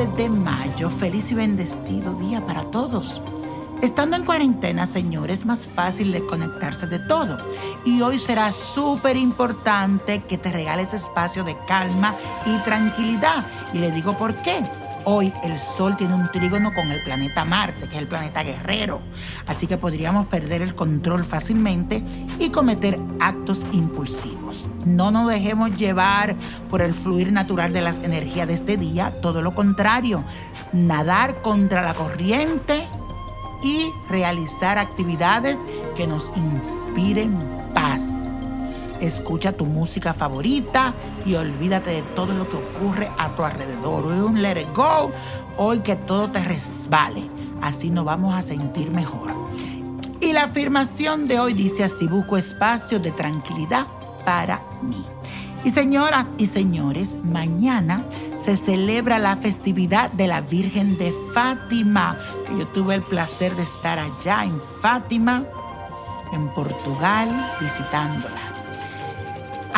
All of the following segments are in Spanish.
12 de mayo. Feliz y bendecido día para todos. Estando en cuarentena, señor, es más fácil de conectarse de todo. Y hoy será súper importante que te regales espacio de calma y tranquilidad. Y le digo por qué. Hoy el Sol tiene un trígono con el planeta Marte, que es el planeta guerrero. Así que podríamos perder el control fácilmente y cometer actos impulsivos. No nos dejemos llevar por el fluir natural de las energías de este día, todo lo contrario, nadar contra la corriente y realizar actividades que nos inspiren paz. Escucha tu música favorita y olvídate de todo lo que ocurre a tu alrededor. Hoy un let it go, hoy que todo te resbale. Así nos vamos a sentir mejor. Y la afirmación de hoy dice así, busco espacio de tranquilidad para mí. Y señoras y señores, mañana se celebra la festividad de la Virgen de Fátima. Yo tuve el placer de estar allá en Fátima, en Portugal, visitándola.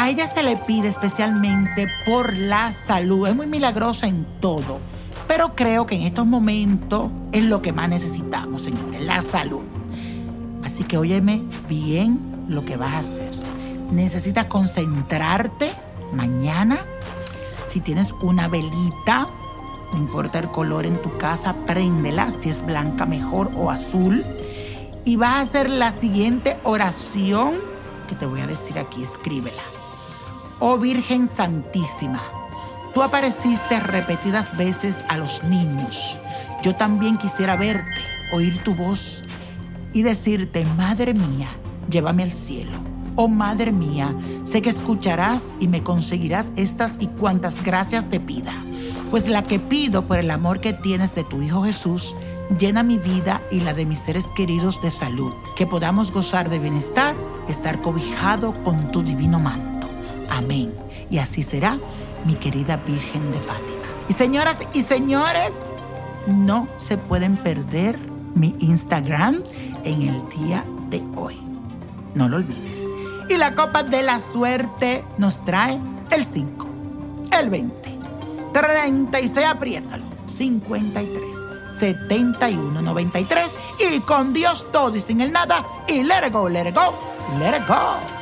A ella se le pide especialmente por la salud. Es muy milagrosa en todo. Pero creo que en estos momentos es lo que más necesitamos, señores, la salud. Así que óyeme bien lo que vas a hacer. Necesitas concentrarte mañana. Si tienes una velita, no importa el color en tu casa, préndela, si es blanca mejor o azul. Y vas a hacer la siguiente oración que te voy a decir aquí, escríbela. Oh Virgen Santísima, tú apareciste repetidas veces a los niños. Yo también quisiera verte, oír tu voz y decirte, Madre mía, llévame al cielo. Oh Madre mía, sé que escucharás y me conseguirás estas y cuantas gracias te pida. Pues la que pido por el amor que tienes de tu Hijo Jesús, llena mi vida y la de mis seres queridos de salud, que podamos gozar de bienestar, estar cobijado con tu divino manto. Amén. Y así será, mi querida Virgen de Fátima. Y señoras y señores, no se pueden perder mi Instagram en el día de hoy. No lo olvides. Y la copa de la suerte nos trae el 5, el 20, 36, apriétalo, 53, 71, 93 y con Dios todo y sin el nada y let it go, let it go, let it go.